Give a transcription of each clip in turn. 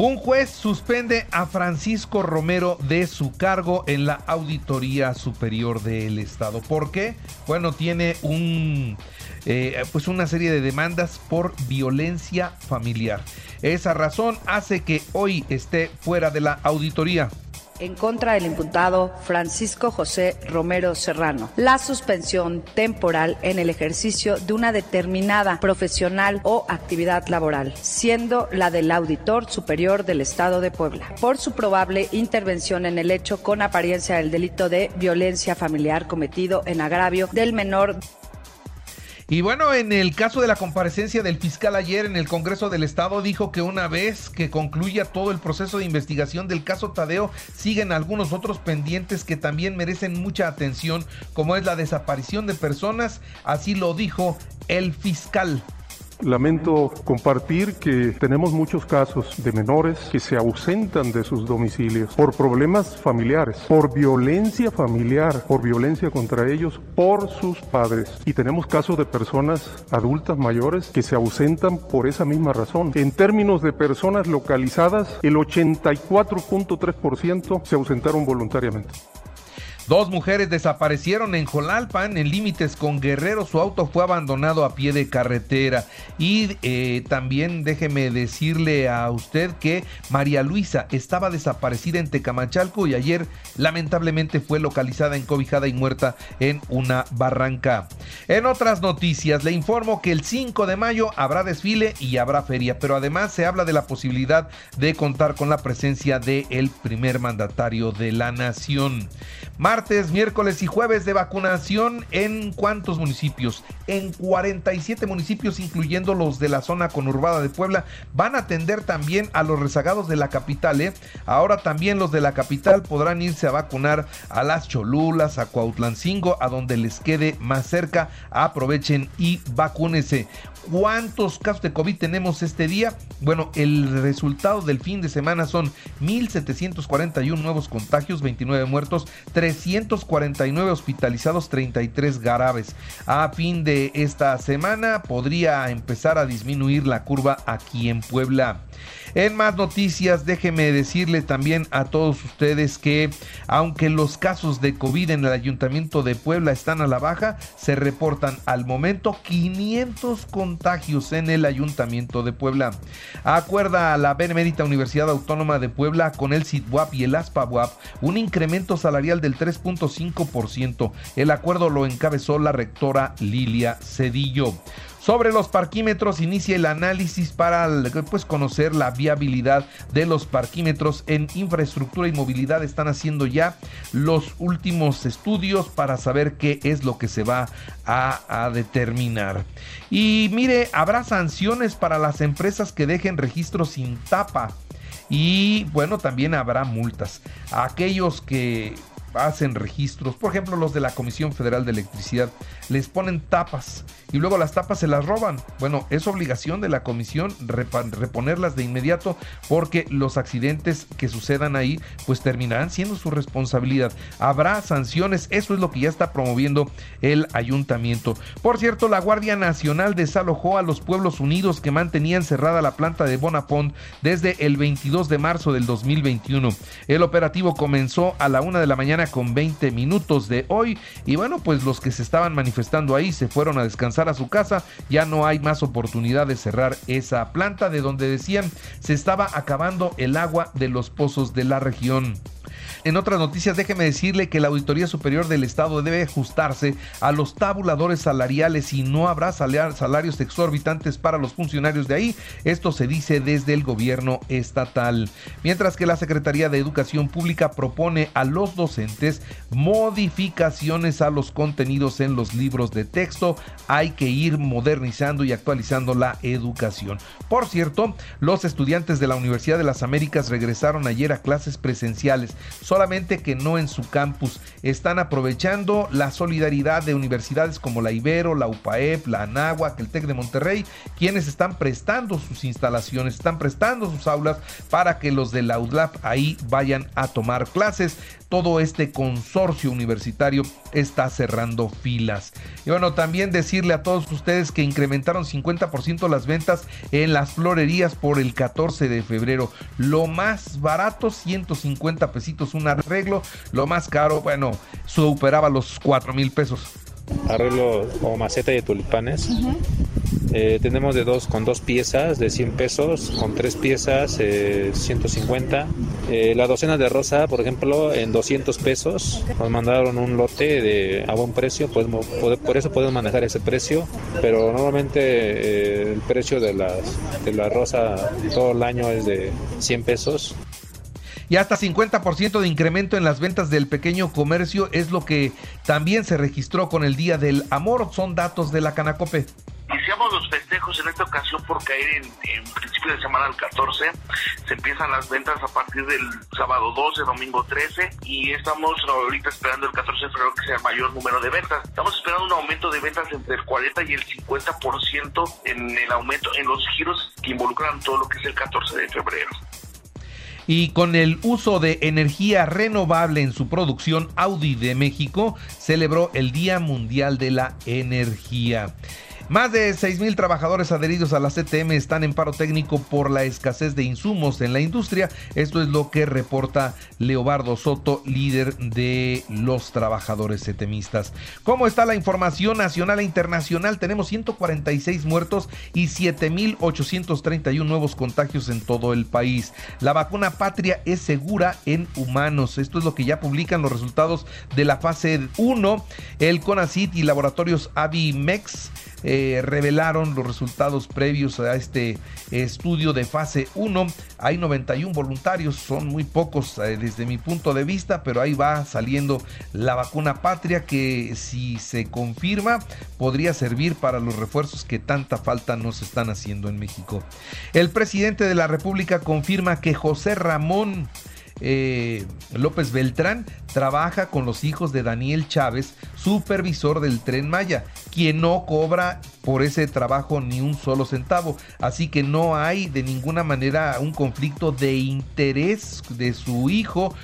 Un juez suspende a Francisco Romero de su cargo en la Auditoría Superior del Estado. ¿Por qué? Bueno, tiene un, eh, pues una serie de demandas por violencia familiar. Esa razón hace que hoy esté fuera de la auditoría en contra del imputado Francisco José Romero Serrano. La suspensión temporal en el ejercicio de una determinada profesional o actividad laboral, siendo la del auditor superior del Estado de Puebla, por su probable intervención en el hecho con apariencia del delito de violencia familiar cometido en agravio del menor y bueno, en el caso de la comparecencia del fiscal ayer en el Congreso del Estado, dijo que una vez que concluya todo el proceso de investigación del caso Tadeo, siguen algunos otros pendientes que también merecen mucha atención, como es la desaparición de personas, así lo dijo el fiscal. Lamento compartir que tenemos muchos casos de menores que se ausentan de sus domicilios por problemas familiares, por violencia familiar, por violencia contra ellos, por sus padres. Y tenemos casos de personas adultas mayores que se ausentan por esa misma razón. En términos de personas localizadas, el 84.3% se ausentaron voluntariamente. Dos mujeres desaparecieron en Jolalpan, en límites con Guerrero. Su auto fue abandonado a pie de carretera. Y eh, también déjeme decirle a usted que María Luisa estaba desaparecida en Tecamachalco y ayer lamentablemente fue localizada encobijada y muerta en una barranca. En otras noticias, le informo que el 5 de mayo habrá desfile y habrá feria, pero además se habla de la posibilidad de contar con la presencia del primer mandatario de la nación martes, miércoles y jueves de vacunación en cuántos municipios? En 47 municipios, incluyendo los de la zona conurbada de Puebla. Van a atender también a los rezagados de la capital. ¿eh? Ahora también los de la capital podrán irse a vacunar a las Cholulas, a Cuautlancingo, a donde les quede más cerca. Aprovechen y vacúnense. ¿Cuántos casos de COVID tenemos este día? Bueno, el resultado del fin de semana son 1.741 nuevos contagios, 29 muertos, 349 hospitalizados, 33 graves. A fin de esta semana podría empezar a disminuir la curva aquí en Puebla. En más noticias, déjeme decirle también a todos ustedes que aunque los casos de COVID en el Ayuntamiento de Puebla están a la baja, se reportan al momento 500 contagios en el Ayuntamiento de Puebla. Acuerda a la Benemérita Universidad Autónoma de Puebla con el CITWAP y el ASPAWAP un incremento salarial del 3.5%. El acuerdo lo encabezó la rectora Lilia Cedillo. Sobre los parquímetros inicia el análisis para pues, conocer la viabilidad de los parquímetros en infraestructura y movilidad. Están haciendo ya los últimos estudios para saber qué es lo que se va a, determinar. Y mire, habrá sanciones para las empresas que dejen registros sin tapa. Y bueno, también habrá multas. Aquellos que hacen registros, por ejemplo los de la Comisión Federal de Electricidad, les ponen tapas y luego las tapas se las roban. Bueno, es obligación de la comisión reponerlas de inmediato porque los accidentes que sucedan ahí pues terminarán siendo su responsabilidad. Habrá sanciones, eso es lo que ya está promoviendo el ayuntamiento. Por cierto, la Guardia Nacional desalojó a los pueblos unidos que mantenían cerrada la planta de Bonapont desde el 22 de marzo del 2021. El operativo comenzó a la una de la mañana con 20 minutos de hoy y bueno, pues los que se estaban manifestando ahí se fueron a descansar a su casa, ya no hay más oportunidad de cerrar esa planta de donde decían se estaba acabando el agua de los pozos de la región. En otras noticias, déjeme decirle que la Auditoría Superior del Estado debe ajustarse a los tabuladores salariales y no habrá salarios exorbitantes para los funcionarios de ahí. Esto se dice desde el gobierno estatal. Mientras que la Secretaría de Educación Pública propone a los docentes modificaciones a los contenidos en los libros de texto, hay que ir modernizando y actualizando la educación. Por cierto, los estudiantes de la Universidad de las Américas regresaron ayer a clases presenciales, solamente que no en su campus. Están aprovechando la solidaridad de universidades como la Ibero, la UPAEP, la ANAHUAC, el TEC de Monterrey, quienes están prestando sus instalaciones, están prestando sus aulas para que los de la UDLAP ahí vayan a tomar clases todo este consorcio universitario está cerrando filas. Y bueno, también decirle a todos ustedes que incrementaron 50% las ventas en las florerías por el 14 de febrero. Lo más barato, 150 pesitos un arreglo. Lo más caro, bueno, superaba los 4 mil pesos. Arreglo como maceta de tulipanes. Eh, tenemos de dos con dos piezas de 100 pesos, con tres piezas eh, 150. Eh, la docena de rosa, por ejemplo, en 200 pesos. Nos mandaron un lote de a buen precio, pues, por eso podemos manejar ese precio. Pero normalmente eh, el precio de, las, de la rosa todo el año es de 100 pesos y hasta 50% de incremento en las ventas del pequeño comercio es lo que también se registró con el Día del Amor. Son datos de la Canacope. Iniciamos los festejos en esta ocasión por caer en, principio de semana el 14. Se empiezan las ventas a partir del sábado 12, domingo 13 y estamos ahorita esperando el 14 de febrero que sea el mayor número de ventas. Estamos esperando un aumento de ventas entre el 40 y el 50% en el aumento en los giros que involucran todo lo que es el 14 de febrero y con el uso de energía renovable en su producción, Audi de México celebró el Día Mundial de la Energía. Más de 6.000 trabajadores adheridos a la CTM están en paro técnico por la escasez de insumos en la industria. Esto es lo que reporta Leobardo Soto, líder de los trabajadores CTMistas. ¿Cómo está la información nacional e internacional? Tenemos 146 muertos y 7.831 nuevos contagios en todo el país. La vacuna patria es segura en humanos. Esto es lo que ya publican los resultados de la fase 1. El CONACIT y laboratorios Avimex eh, revelaron los resultados previos a este estudio de fase 1. Hay 91 voluntarios, son muy pocos eh, desde mi punto de vista, pero ahí va saliendo la vacuna patria que si se confirma podría servir para los refuerzos que tanta falta nos están haciendo en México. El presidente de la República confirma que José Ramón eh, López Beltrán trabaja con los hijos de Daniel Chávez, supervisor del tren Maya, quien no cobra por ese trabajo ni un solo centavo. Así que no hay de ninguna manera un conflicto de interés de su hijo.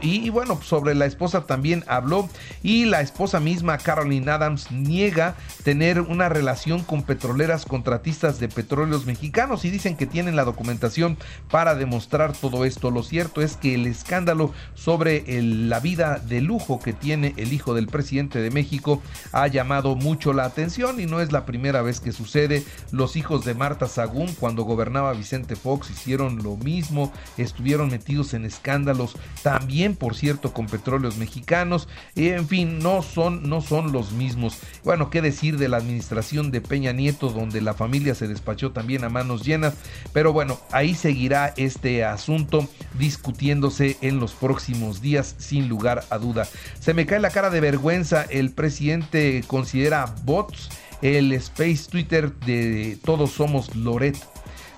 Y, bueno, sobre la esposa también habló y la esposa misma, Caroline Adams, niega tener una relación con petroleras contratistas de petróleos mexicanos y dicen que tienen la documentación para demostrar todo esto. Lo cierto es que el escándalo sobre la vida de lujo que tiene el hijo del presidente de México ha llamado mucho la atención y no es la primera vez que sucede. Los hijos de Marta Sagún, cuando gobernaba Vicente Fox, hicieron lo mismo, estuvieron metidos en escándalos, también por cierto con petróleos mexicanos, en fin, no son, no son los mismos. Bueno, qué decir de la administración de Peña Nieto, donde la familia se despachó también a manos llenas, pero bueno, ahí seguirá este asunto discutiéndose en los próximos días, sin lugar a duda. Se me cae la cara de vergüenza, el presidente considera bots el space Twitter de Todos Somos Loret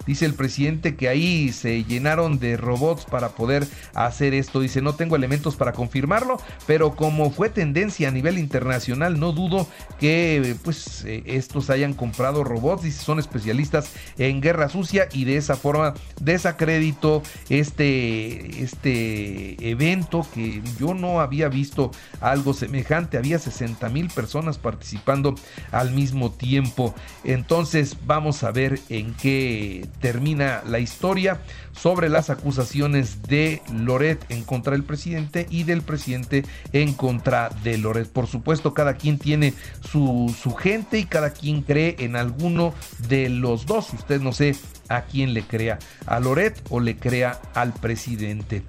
Dice el presidente que ahí se llenaron de robots para poder hacer esto. Dice, no tengo elementos para confirmarlo, pero como fue tendencia a nivel internacional, no dudo que pues eh, estos hayan comprado robots. y son especialistas en guerra sucia y de esa forma desacredito este, este evento que yo no había visto algo semejante. Había 60 mil personas participando al mismo tiempo. Entonces vamos a ver en qué termina la historia sobre las acusaciones de Loret en contra del presidente y del presidente en contra de Loret. Por supuesto, cada quien tiene su, su gente y cada quien cree en alguno de los dos. Usted no sé a quién le crea, a Loret o le crea al presidente.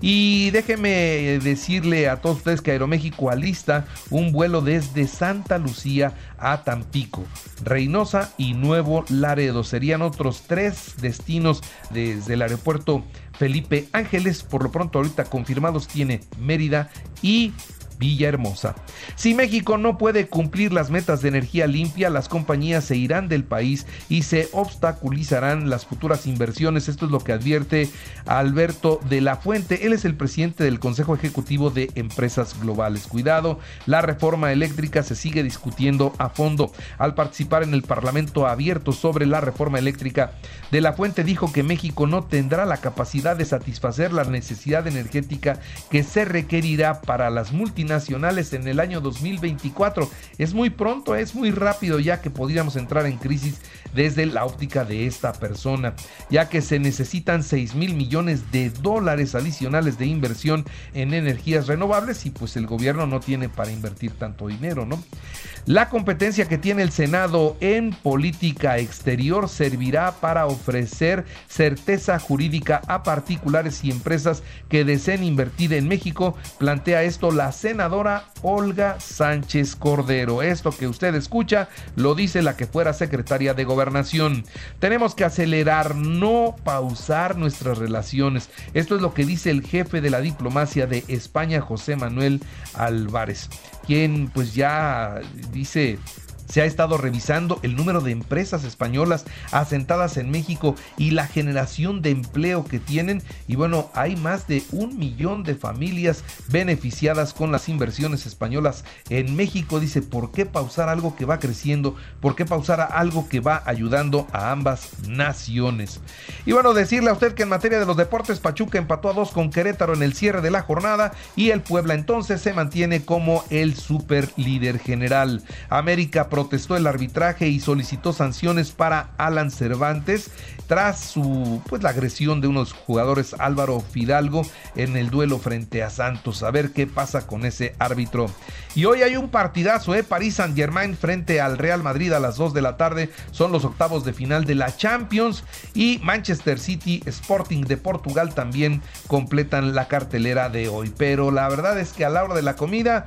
Y déjeme decirle a todos ustedes que Aeroméxico alista un vuelo desde Santa Lucía a Tampico, Reynosa y Nuevo Laredo. Serían otros tres destinos desde el Felipe Ángeles. Por lo pronto ahorita confirmados tiene Mérida y Villahermosa. Si México no puede cumplir las metas de energía limpia, las compañías se irán del país y se obstaculizarán las futuras inversiones. Esto es lo que advierte Alberto de la Fuente. Él es el presidente del Consejo Ejecutivo de Empresas Globales. Cuidado, la reforma eléctrica se sigue discutiendo a fondo. Al participar en el Parlamento abierto sobre la reforma eléctrica, de la Fuente dijo que México no tendrá la capacidad de satisfacer la necesidad energética que se requerirá para las multinacionales nacionales en el año 2024. Es muy pronto, es muy rápido ya que podríamos entrar en crisis desde la óptica de esta persona, ya que se necesitan 6 mil millones de dólares adicionales de inversión en energías renovables y pues el gobierno no tiene para invertir tanto dinero, ¿no? La competencia que tiene el Senado en política exterior servirá para ofrecer certeza jurídica a particulares y empresas que deseen invertir en México, plantea esto la senadora Olga Sánchez Cordero. Esto que usted escucha lo dice la que fuera secretaria de Gobernación. Tenemos que acelerar, no pausar nuestras relaciones. Esto es lo que dice el jefe de la diplomacia de España, José Manuel Álvarez, quien pues ya dice se ha estado revisando el número de empresas españolas asentadas en México y la generación de empleo que tienen. Y bueno, hay más de un millón de familias beneficiadas con las inversiones españolas en México. Dice, ¿por qué pausar algo que va creciendo? ¿Por qué pausar algo que va ayudando a ambas naciones? Y bueno, decirle a usted que en materia de los deportes, Pachuca empató a dos con Querétaro en el cierre de la jornada y el Puebla entonces se mantiene como el super líder general. América protestó el arbitraje y solicitó sanciones para Alan Cervantes tras su pues la agresión de unos jugadores Álvaro Fidalgo en el duelo frente a Santos. A ver qué pasa con ese árbitro. Y hoy hay un partidazo, ¿eh? París Saint Germain frente al Real Madrid a las 2 de la tarde. Son los octavos de final de la Champions. Y Manchester City Sporting de Portugal también completan la cartelera de hoy. Pero la verdad es que a la hora de la comida